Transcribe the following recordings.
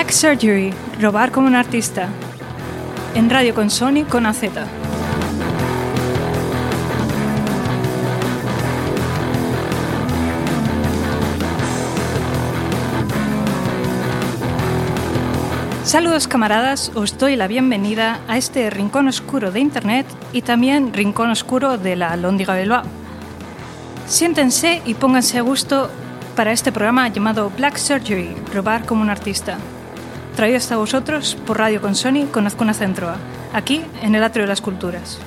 Black Surgery, robar como un artista. En radio con Sony con AZ. Saludos camaradas, os doy la bienvenida a este rincón oscuro de Internet y también rincón oscuro de la Lóndiga Bilbao. Siéntense y pónganse a gusto para este programa llamado Black Surgery, robar como un artista. Traído hasta vosotros por Radio con Sony con Azcuna Centroa, aquí en el Atrio de las Culturas.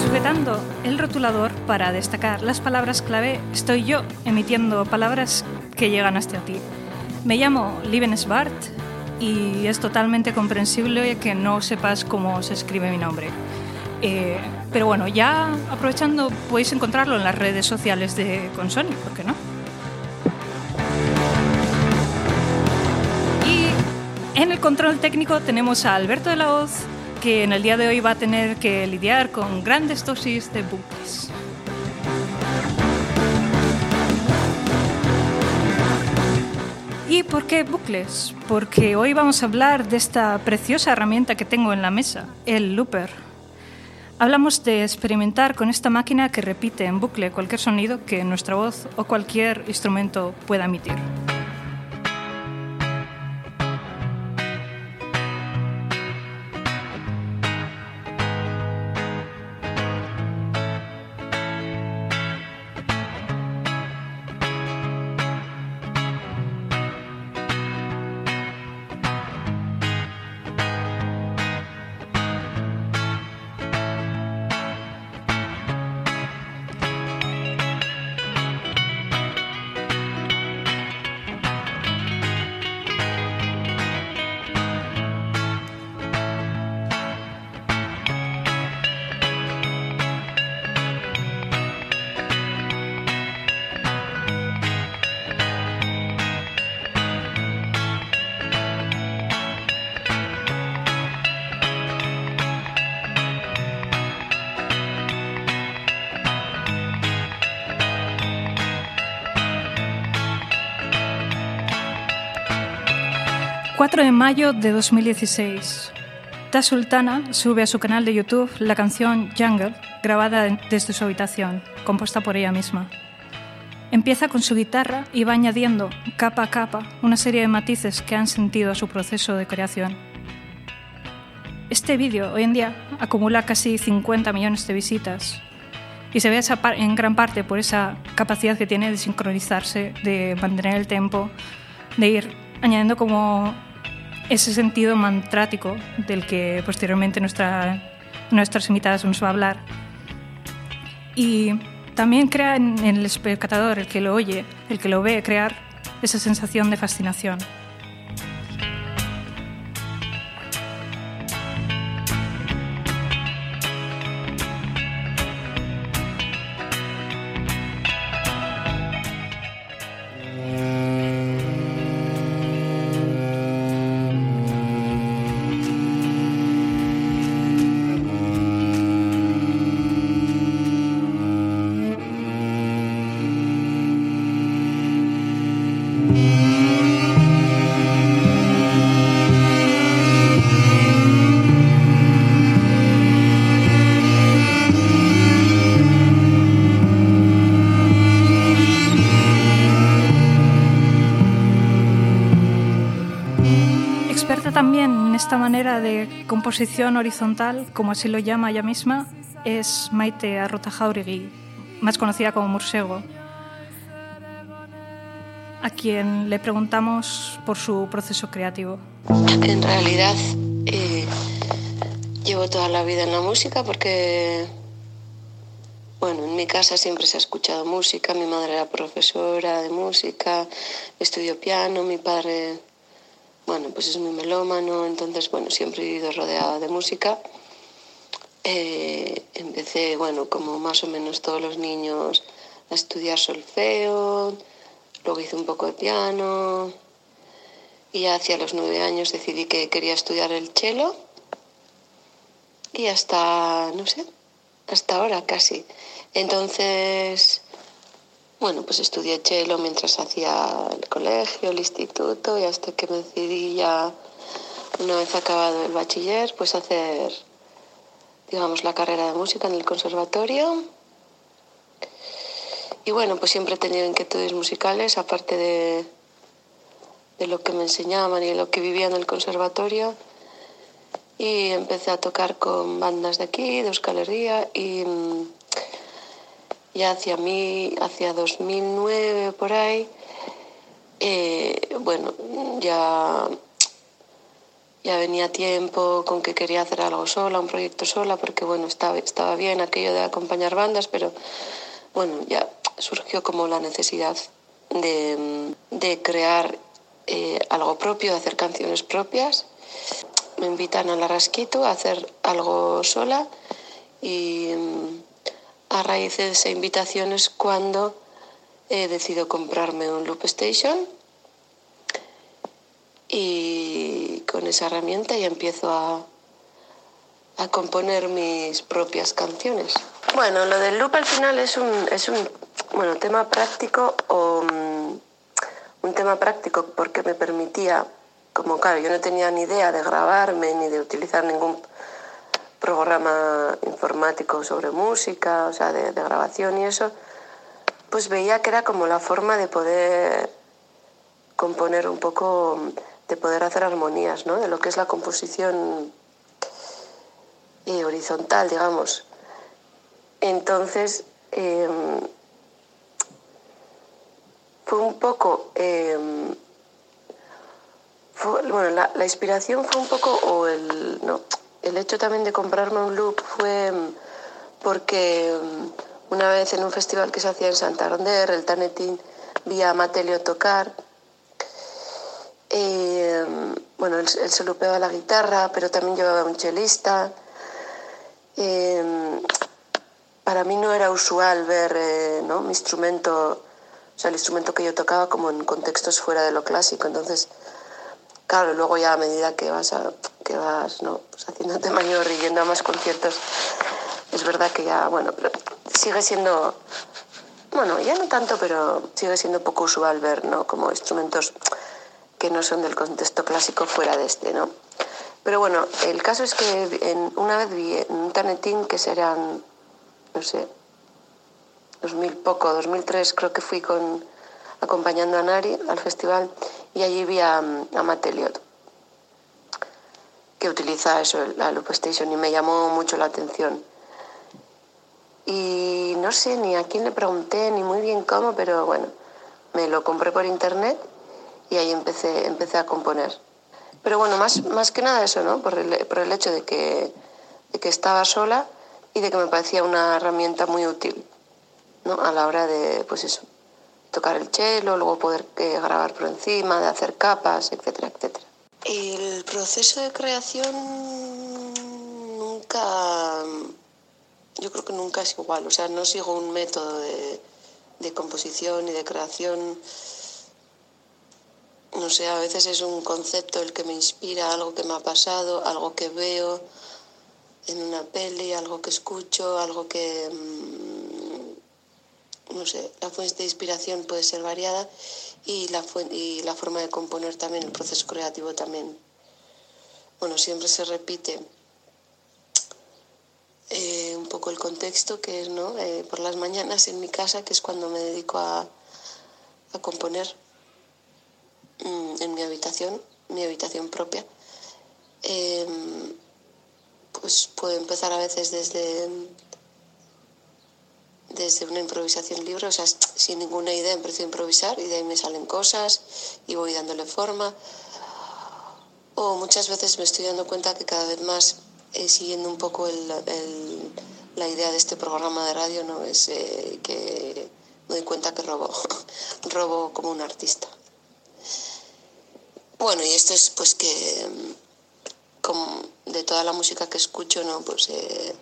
Sujetando el rotulador para destacar las palabras clave, estoy yo emitiendo palabras que llegan hasta ti. Me llamo Liven Svart y es totalmente comprensible que no sepas cómo se escribe mi nombre. Eh, pero bueno, ya aprovechando, podéis encontrarlo en las redes sociales de Consoni, ¿por qué no? Y en el control técnico tenemos a Alberto de la Hoz, que en el día de hoy va a tener que lidiar con grandes dosis de bucles. ¿Y por qué bucles? Porque hoy vamos a hablar de esta preciosa herramienta que tengo en la mesa, el looper. Hablamos de experimentar con esta máquina que repite en bucle cualquier sonido que nuestra voz o cualquier instrumento pueda emitir. De mayo de 2016. Ta Sultana sube a su canal de YouTube la canción Jungle, grabada desde su habitación, compuesta por ella misma. Empieza con su guitarra y va añadiendo, capa a capa, una serie de matices que han sentido a su proceso de creación. Este vídeo hoy en día acumula casi 50 millones de visitas y se ve en gran parte por esa capacidad que tiene de sincronizarse, de mantener el tempo, de ir añadiendo como ese sentido mantrático del que posteriormente nuestra, nuestras invitadas nos va a hablar. Y también crea en el espectador, el que lo oye, el que lo ve, crear esa sensación de fascinación. Composición horizontal, como así lo llama ella misma, es Maite Arrota Jauregui, más conocida como Mursego, a quien le preguntamos por su proceso creativo. En realidad eh, llevo toda la vida en la música porque, bueno, en mi casa siempre se ha escuchado música, mi madre era profesora de música, estudió piano, mi padre bueno, pues es muy melómano, entonces, bueno, siempre he vivido rodeada de música. Eh, empecé, bueno, como más o menos todos los niños, a estudiar solfeo, luego hice un poco de piano y hacia los nueve años decidí que quería estudiar el cello y hasta, no sé, hasta ahora casi Entonces, bueno, pues estudié cello mientras hacía el colegio, el instituto y hasta que me decidí ya, una vez acabado el bachiller, pues hacer, digamos, la carrera de música en el conservatorio. Y bueno, pues siempre he tenido inquietudes musicales, aparte de, de lo que me enseñaban y lo que vivía en el conservatorio. Y empecé a tocar con bandas de aquí, de Euskal Herria, y ya hacia, mí, hacia 2009 por ahí, eh, bueno, ya, ya venía tiempo con que quería hacer algo sola, un proyecto sola, porque bueno, estaba, estaba bien aquello de acompañar bandas, pero bueno, ya surgió como la necesidad de, de crear eh, algo propio, de hacer canciones propias. Me invitan a la Rasquito a hacer algo sola y a raíz de esa invitación es cuando he decidido comprarme un Loop Station y con esa herramienta ya empiezo a, a componer mis propias canciones. Bueno, lo del loop al final es un, es un bueno, tema práctico o mm, un tema práctico porque me permitía, como claro, yo no tenía ni idea de grabarme ni de utilizar ningún programa informático sobre música, o sea, de, grabación y eso, pues veía que era como la forma de poder componer un poco, de poder hacer armonías, ¿no? De lo que es la composición eh, horizontal, digamos. Entonces, em, fue un poco... Em, bueno, la, la, inspiración fue un poco, o el, no, el hecho también de comprarme un loop fue mm, porque mm, una vez en un festival que se hacía en Santander, el Tanetín, vi a Matelio tocar. Eh, bueno, él, se lupeaba la guitarra, pero también llevaba un chelista. Para mí no era usual ver eh, ¿no? mi instrumento, o sea, el instrumento que yo tocaba como en contextos fuera de lo clásico. Entonces, claro, luego ya a medida que vas, a, que vas ¿no? pues haciéndote mayor y yendo a más conciertos, es verdad que ya, bueno, pero sigue siendo, bueno, ya no tanto, pero sigue siendo poco usual ver, ¿no? Como instrumentos que no son del contexto clásico fuera de este, ¿no? Pero bueno, el caso es que en, una vez vi en un tanetín que serán, no sé, 2000 poco, 2003 creo que fui con, acompañando a Nari al festival y allí vi a, a Matt Elliot, que utiliza eso, la Loop Station, y me llamó mucho la atención. Y no sé ni a quién le pregunté, ni muy bien cómo, pero bueno, me lo compré por internet y ahí empecé, empecé a componer. Pero bueno, más, más que nada eso, ¿no? Por el, por el hecho de que, de que estaba sola y de que me parecía una herramienta muy útil, ¿no? A la hora de, pues eso, tocar el cello, luego poder eh, grabar por encima, de hacer capas, etcétera, etcétera. El proceso de creación nunca, yo creo que nunca es igual, o sea, no sigo un método de, composición y de creación. No sé, a veces es un concepto el que me inspira, algo que me ha pasado, algo que veo en una peli, algo que escucho, algo que mm, no sé, la fuente de inspiración puede ser variada y la, y la forma de componer también, el proceso creativo también. Bueno, siempre se repite eh, un poco el contexto, que es ¿no? Eh, por las mañanas en mi casa, que es cuando me dedico a, a componer mm, en mi habitación, mi habitación propia. Em, pues puedo empezar a veces desde desde una improvisación libre, o sea, sin ninguna idea empiezo a improvisar y de ahí me salen cosas y voy dándole forma. O muchas veces me estoy dando cuenta que cada vez más, eh, siguiendo un poco el, la idea de este programa de radio, ¿no? es eh, que me doy cuenta que robo, robo como un artista. Bueno, y esto es pues que como de toda la música que escucho, ¿no? Pues eh,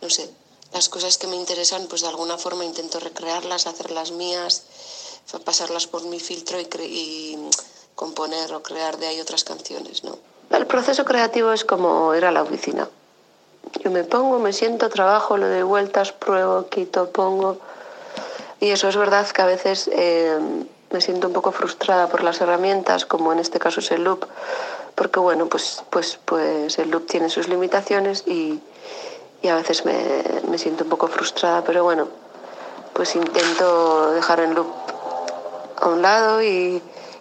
no sé, las cosas que me interesan, pues de alguna forma intento recrearlas, hacerlas mías, pasarlas por mi filtro y, componer o crear de ahí otras canciones, ¿no? El proceso creativo es como ir a la oficina. yo me pongo, me siento, trabajo, lo doy vueltas, pruebo, quito, pongo. Y eso es verdad que a veces eh, me siento un poco frustrada por las herramientas, como en este caso es el loop, porque bueno, pues, pues, pues el loop tiene sus limitaciones y, y a veces me, me, siento un poco frustrada, pero bueno, pues intento dejar el loop a un lado y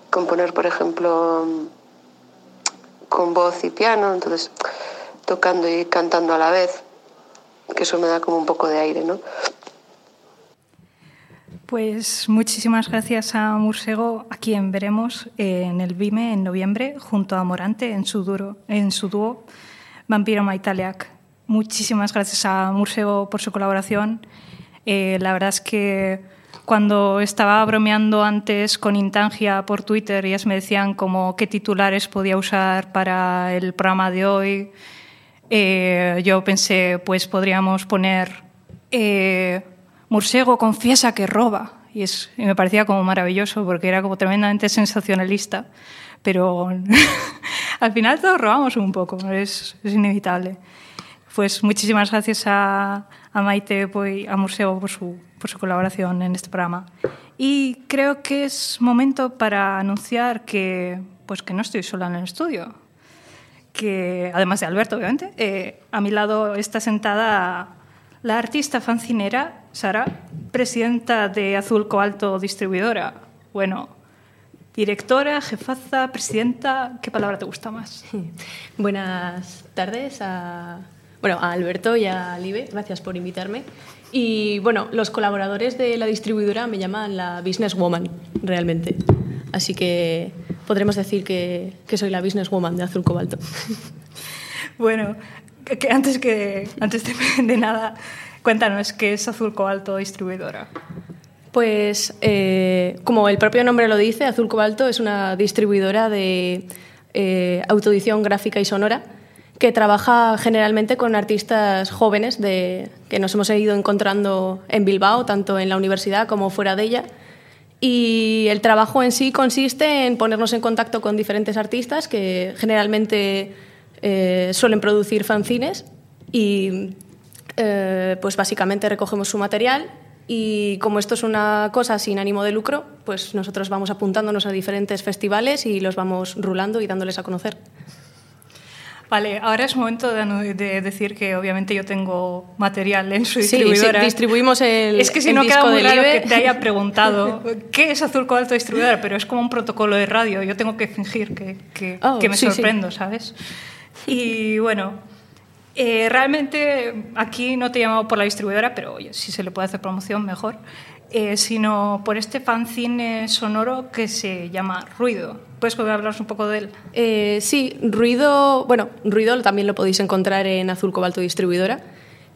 componer, por ejemplo, con voz y piano, entonces tocando y cantando a la vez, que eso me da como un poco de aire, ¿no? Pues muchísimas gracias a Mursego, a quien veremos en el Vime en noviembre, junto a Morante en su, duro, en su dúo Vampiro Maitaliak. Muchísimas gracias a Mursego por su colaboración. Eh, la verdad es que cuando estaba bromeando antes con Intangia por Twitter, ellas me decían como qué titulares podía usar para el programa de hoy. Eh, yo pensé, pues podríamos poner eh, confiesa que roba. Y, es, me parecía como maravilloso porque era como tremendamente sensacionalista. Pero al final todos robamos un poco, es inevitable. Pues muchísimas gracias a, Maite y a Mursego por su, por su colaboración en este programa. Y creo que es momento para anunciar que, pues que no estoy sola en el estudio, que además de Alberto, obviamente, eh, a mi lado está sentada la artista fancinera Sara, presidenta de Azul Cobalto Distribuidora. Bueno, directora, jefaza, presidenta, ¿qué palabra te gusta más? Buenas tardes a, bueno, a Alberto y a Libe, gracias por invitarme. Y bueno, los colaboradores de la distribuidora me llaman la businesswoman, realmente. Así que podremos decir que, que soy la businesswoman de Azul Cobalto. Bueno, que antes, que, antes de, de nada, cuéntanos, ¿qué es Azul Cobalto Distribuidora? Pues, eh, como el propio nombre lo dice, Azul Cobalto es una distribuidora de eh, autoedición gráfica y sonora que trabaja generalmente con artistas jóvenes de, que nos hemos ido encontrando en Bilbao, tanto en la universidad como fuera de ella. Y el trabajo en sí consiste en ponernos en contacto con diferentes artistas que generalmente eh, suelen producir fanzines y eh, pues básicamente recogemos su material y como esto es una cosa sin ánimo de lucro, pues nosotros vamos apuntándonos a diferentes festivales y los vamos rulando y dándoles a conocer. Vale, ahora es momento de, de, decir que obviamente yo tengo material en su distribuidora. Sí, sí distribuimos el Es que si no queda muy raro que te haya preguntado qué es Azul Cobalto Distribuidora, pero es como un protocolo de radio. Yo tengo que fingir que, que, oh, que me sí, sorprendo, sí. ¿sabes? Y bueno, eh, realmente aquí no te he llamado por la distribuidora, pero oye, si se le puede hacer promoción, mejor. Eh, sino por este fanzine sonoro que se llama Ruido. ¿Puedes hablaros un poco de él? Eh, sí, Ruido, bueno, Ruido también lo podéis encontrar en Azul Cobalto Distribuidora.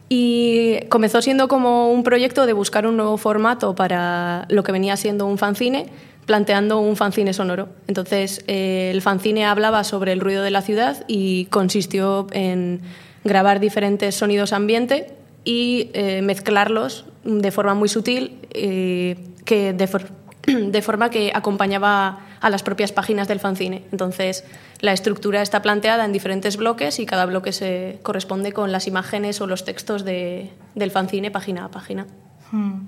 Y comenzó siendo como un proyecto de buscar un nuevo formato para lo que venía siendo un fanzine, planteando un fanzine sonoro. Entonces, eh, el fanzine hablaba sobre el ruido de la ciudad y consistió en grabar diferentes sonidos ambiente y eh, mezclarlos de forma muy sutil, eh, que de, for de, forma que acompañaba a las propias páginas del fanzine. Entonces, la estructura está planteada en diferentes bloques y cada bloque se corresponde con las imágenes o los textos de, del fanzine página a página. Hmm.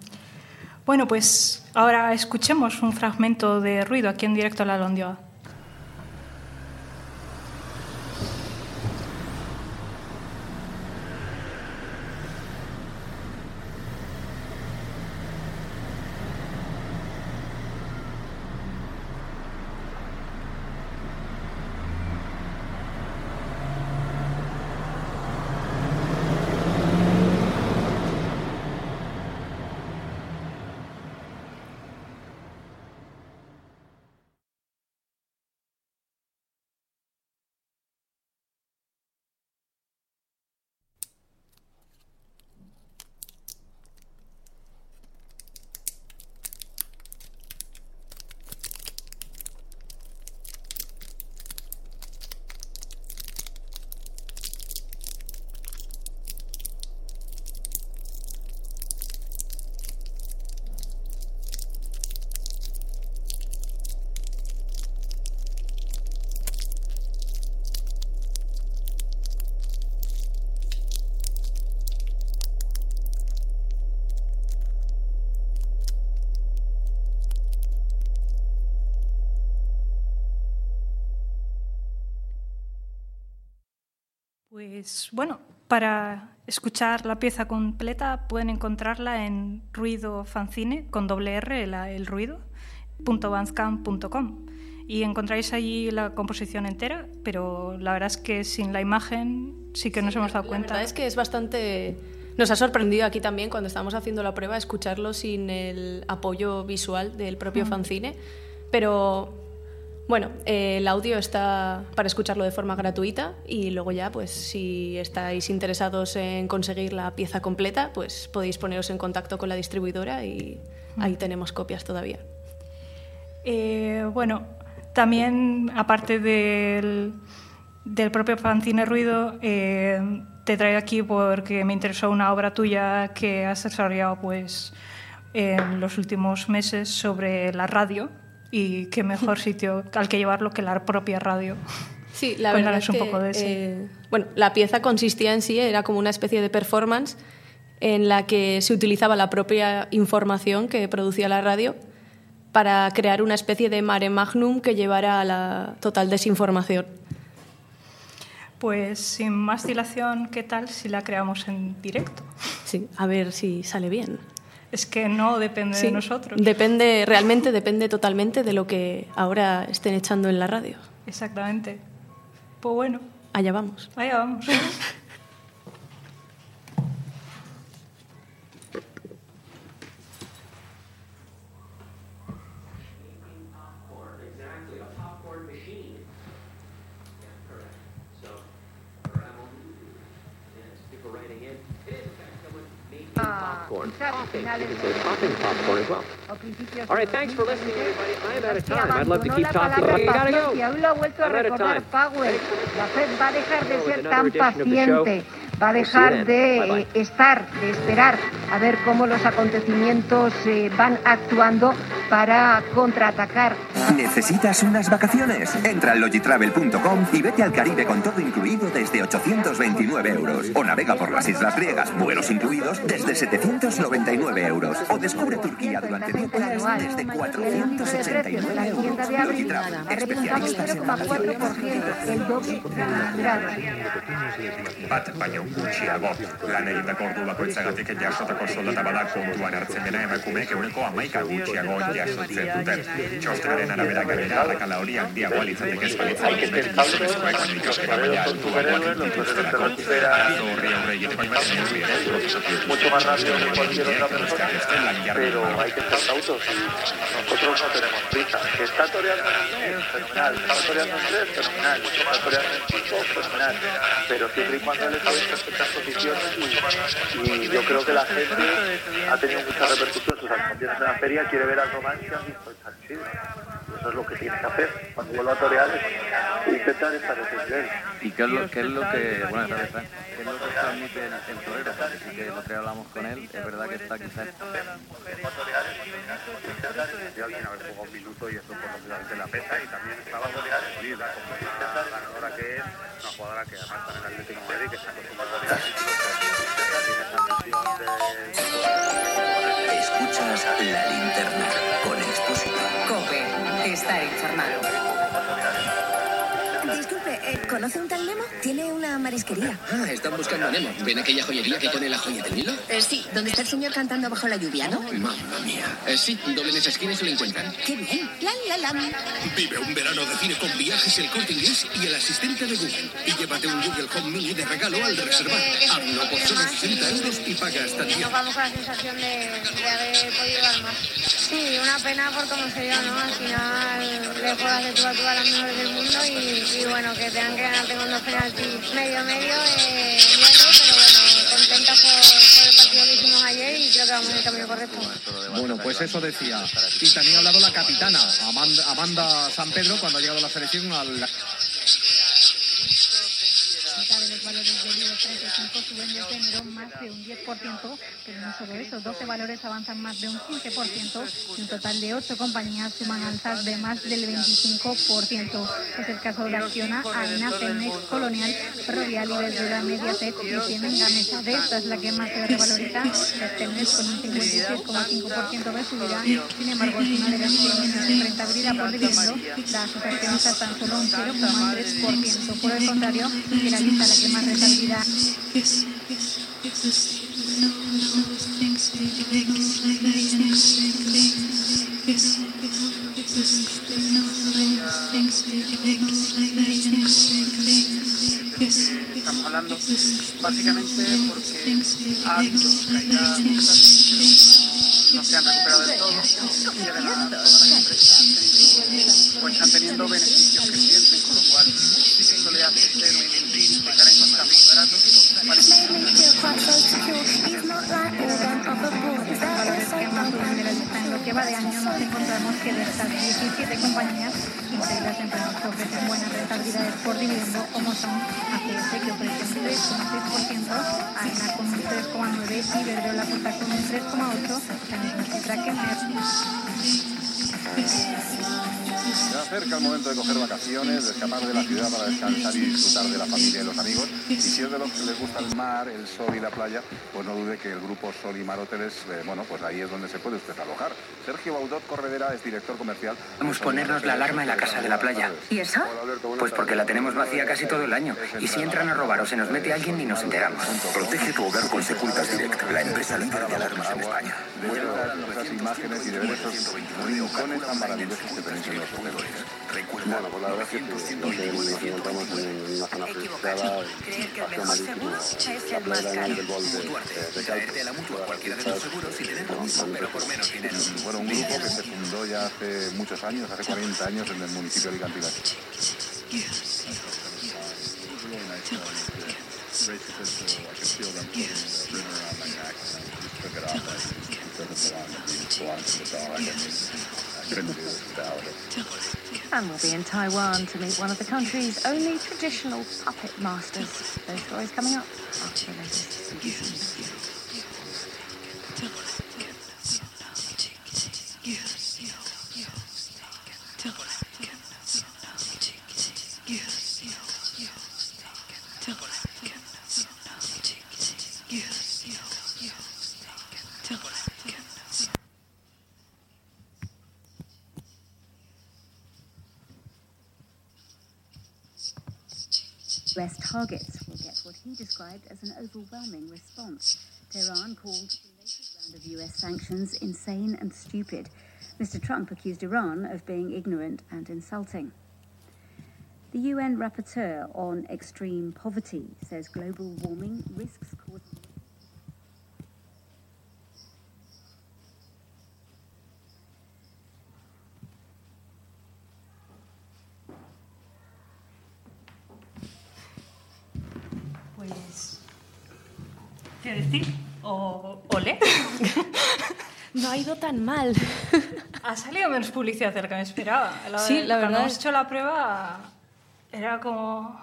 Bueno, pues ahora escuchemos un fragmento de ruido aquí en directo a la Londioa. Pues bueno, para escuchar la pieza completa pueden encontrarla en Ruido Fancine con doble R, el ruido, y encontráis allí la composición entera, pero la verdad es que sin la imagen sí que nos hemos dado cuenta. La verdad es que es bastante... Nos ha sorprendido aquí también cuando estábamos haciendo la prueba escucharlo sin el apoyo visual del propio mm. fanzine, pero bueno, eh, el audio está para escucharlo de forma gratuita y luego ya, pues si estáis interesados en conseguir la pieza completa, pues podéis poneros en contacto con la distribuidora y mm. ahí tenemos copias todavía. Eh, bueno, también, aparte del, del propio fanzine Ruido, eh, te traigo aquí porque me interesó una obra tuya que has desarrollado pues, en los últimos meses sobre la radio y qué mejor sitio al que llevarlo que la propia radio. Sí, la verdad es un poco de eh, bueno, la pieza consistía en sí, era como una especie de performance en la que se utilizaba la propia información que producía la radio para crear una especie de mare magnum que llevara a la total desinformación. Pues sin más dilación, ¿qué tal si la creamos en directo? Sí, a ver si sale bien. Es que no depende de nosotros. Depende, realmente depende totalmente de lo que ahora estén echando en la radio. Exactamente. Pues bueno. Allá vamos. Allá vamos. popcorn. Popping. popping popcorn as well. All right, thanks for listening, everybody. I'm out of time. I'd love to keep talking, but you gotta go. I'm out of time. La Fed va a dejar de ser tan paciente. Va a dejar de estar, de esperar a ver cómo los acontecimientos eh, van actuando para contraatacar. ¿Necesitas unas vacaciones? Entra en logitravel.com y vete al Caribe con todo incluido desde 829 euros. O navega por las Islas Griegas, vuelos incluidos desde 799 euros. O descubre Turquía durante 10 días desde 489 euros. Logitravel, especialistas en vacaciones. Gutxiago. Lan egiteko ordu bakoitzagatik jasotako soldata bada kontuan hartzen dena emakumeek eguneko amaika gutxiago jasotzen duten. Txostenaren arabera gainera alakala hori handiagoa litzateke ez balitza gizonezkoek baino ikasketa maila altuagoak dituztelako. Arazo horri aurre egiteko hainbat neurri ere proposatu Mucho más rápido que cualquier otra persona, pero hay que estar cautos. Nosotros no tenemos prisa. Que está toreando en fenomenal. Está toreando en tres, fenomenal. Está toreando en cinco, fenomenal. Pero siempre y cuando le sabes estas posiciones y, yo creo que la gente ha tenido mucha repercusión en sus actuaciones en la feria, quiere ver al romance y han el. Eso es lo que tiene que hacer cuando vuelva a torear, intentar estar en. ¿Y qué es lo, qué es lo que, bueno, ¿qué es lo que transmite el, el torero? Porque sí que lo que hablamos con él, es verdad que está quizás... Yo alguien haber jugado un minuto y eso por lo que la pesa y también estaba torear ¿Conoce un tal Nemo? Tiene una marisquería. Ah, están buscando a Nemo. ¿Ven aquella joyería que pone la joya del Nilo? Eh, sí, donde está el señor cantando bajo la lluvia, ¿no? Mamma mía. Eh, sí, doblen esa esquina y se lo encuentran. ¡Qué bien! ¡La, la, la! Vive un verano de cine con viajes, el corte inglés y el asistente de Google. Y llévate un Google Home Mini de regalo al reservar. Hazlo por solo 60 euros y paga hasta 10. Nos vamos con la sensación de, de haber podido dar más. Sí, una pena por cómo se dio, ¿no? Al final le juegas de tú a tú a las mejores del mundo y, y bueno, que tengan que ganar tengo unos penaltis medio medio, eh, pero bueno, contenta por, el partido que hicimos ayer y creo que vamos en el camino correcto. Bueno, pues eso decía. Y también ha hablado la capitana, Amanda, Amanda San Pedro, cuando ha llegado la selección al... 35 suben desde enero más de un 10%, pero no solo eso, 12 valores avanzan más de un 15% y un total de 8 compañías suman alzas de más del 25%. Es el caso de Acciona, AENA, Cemex, Colonial, Ferrovial, Iberdrola, Mediaset y Siemens Gamesa. De esta es la que más se revaloriza, Cemex con un 56,5% de subida, sin embargo es una de las rentabilidad por dividendo, las operaciones están solo un 0,3%. Por el contrario, finaliza la que más rentabilidad Estamos hablando básicamente porque ha habido caídas no se han recuperado del todo. Y además todas las empresas pues están teniendo beneficios crecientes, con lo cual eso le hace ser un que ahora mismo está muy barato. valores que más suben de la lista en lo que va de año nos encontramos que de estas 17 compañías, 15 de las empresas que ofrecen buenas rentabilidades por dividendo, como son ACS, que ofrece un 3,6%, AENA con un 3,9%, Iberdrola cuenta con un 3,8%, la misma cifra que Se acerca el momento de coger vacaciones, de escapar de la ciudad para descansar y disfrutar de la familia y los amigos. Y si es de los que les gusta el mar, el sol y la playa, pues no dude que el grupo Sol y Mar Hoteles, eh, bueno, pues ahí es donde se puede usted alojar. Sergio Baudot Corredera es director comercial. Vamos a ponernos la alarma en la casa de la playa. ¿Y eso? Pues porque la tenemos vacía casi todo el año. Y si entran a robar o se nos mete alguien, ni nos enteramos. Protege tu hogar con Securitas Direct, la empresa líder de alarmas en España. De imágenes y de ver esos rincones tan maravillosos que tenéis en los hoteles. Bueno, pues la verdad es que nos encontramos en una zona privilegiada, espacio marítimo, la playa del bol de, de, de Calpe. Bueno, un grupo que se fundó ya hace muchos años, hace 40 años en el municipio de Alicante. And we'll be in Taiwan to meet one of the country's only traditional puppet masters. Those stories coming up after the latest. US targets will get what he described as an overwhelming response. Tehran called the latest round of US sanctions insane and stupid. Mr. Trump accused Iran of being ignorant and insulting. The UN rapporteur on extreme poverty says global warming risks ¿Qué decir? O, ole. No ha ido tan mal. Ha salido menos publicidad de lo que me esperaba. La- Sí, la Cuando verdad hemos es- hecho la prueba, era como.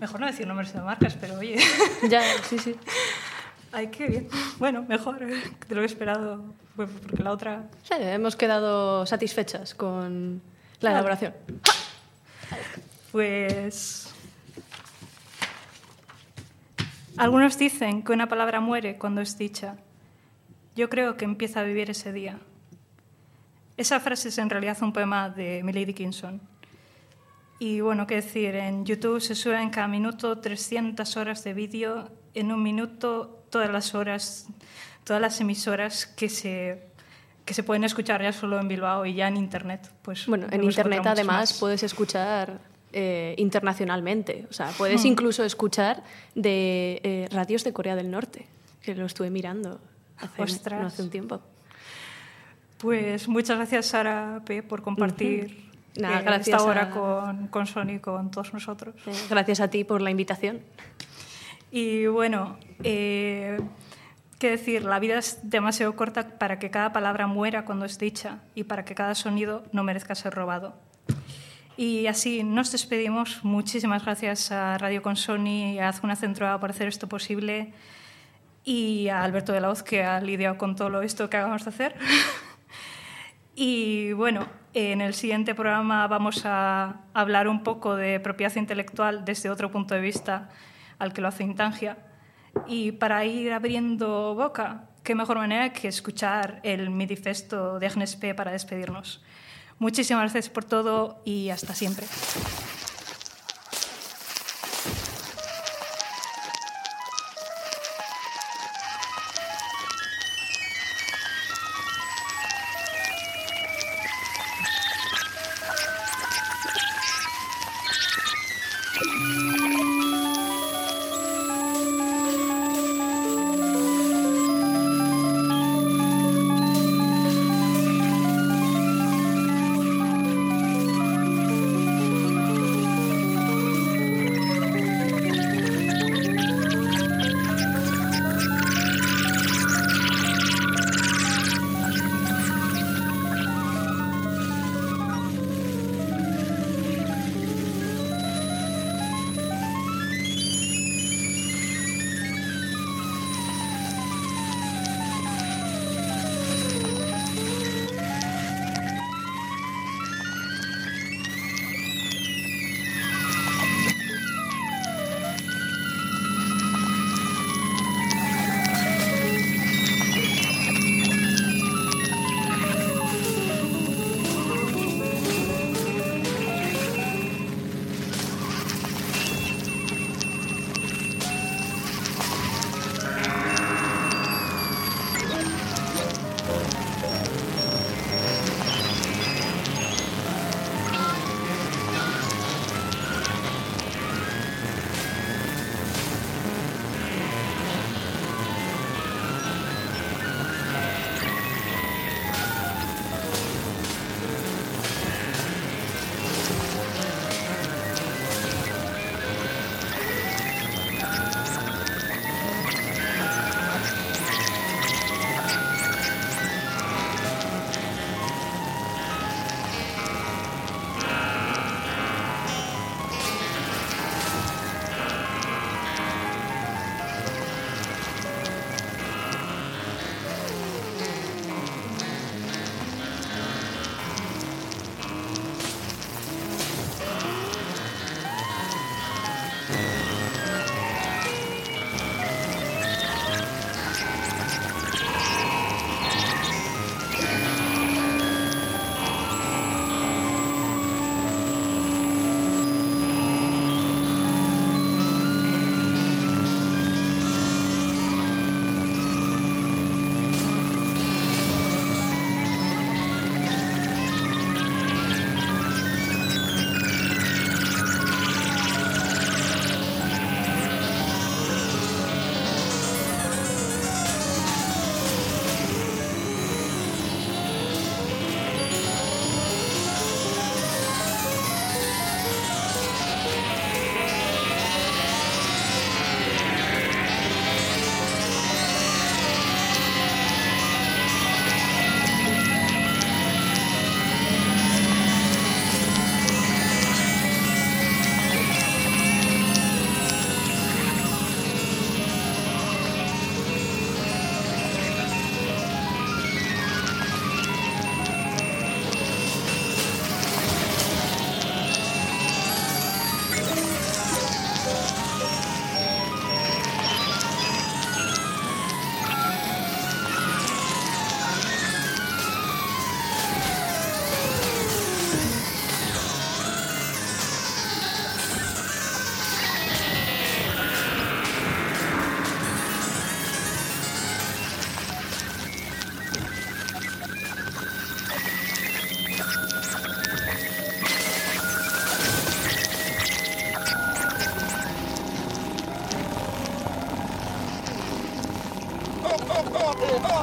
Mejor no decir nombres de marcas, pero oye. Ya, sí, sí. Ay, qué bien. Bueno, mejor de lo que he esperado. Bueno, Porque la otra. Sí, hemos quedado satisfechas con la elaboración. Pues. Algunos dicen que una palabra muere cuando es dicha. Yo creo que empieza a vivir ese día. Esa frase es en realidad un poema de Millie Dickinson. Y bueno, qué decir, en YouTube se suben cada minuto 300 horas de vídeo, en un minuto todas las horas, todas las emisoras que se, que se pueden escuchar ya solo en Bilbao y ya en Internet. Pues Bueno, en Internet además más. puedes escuchar eh, internacionalmente. O sea, puedes Hmm. incluso escuchar de eh, radios de Corea del Norte, que lo estuve mirando hace, Ostras. no hace un tiempo. Pues muchas gracias, Sara P., por compartir. Nada, eh, gracias esta hora a- con, con Sony y con todos nosotros. Gracias a ti por la invitación. Y bueno, qué decir, la vida es demasiado corta para que cada palabra muera cuando es dicha y para que cada sonido no merezca ser robado. Y así nos despedimos. Muchísimas gracias a Radio Consoni y a Azuna Centro por hacer esto posible y a Alberto de la Hoz que ha lidiado con todo esto que acabamos de hacer. y bueno, en el siguiente programa vamos a hablar un poco de propiedad intelectual desde otro punto de vista al que lo hace Intangia. Y para ir abriendo boca, qué mejor manera que escuchar el manifiesto de Agnes P para despedirnos. Muchísimas gracias por todo y hasta siempre.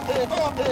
Oh,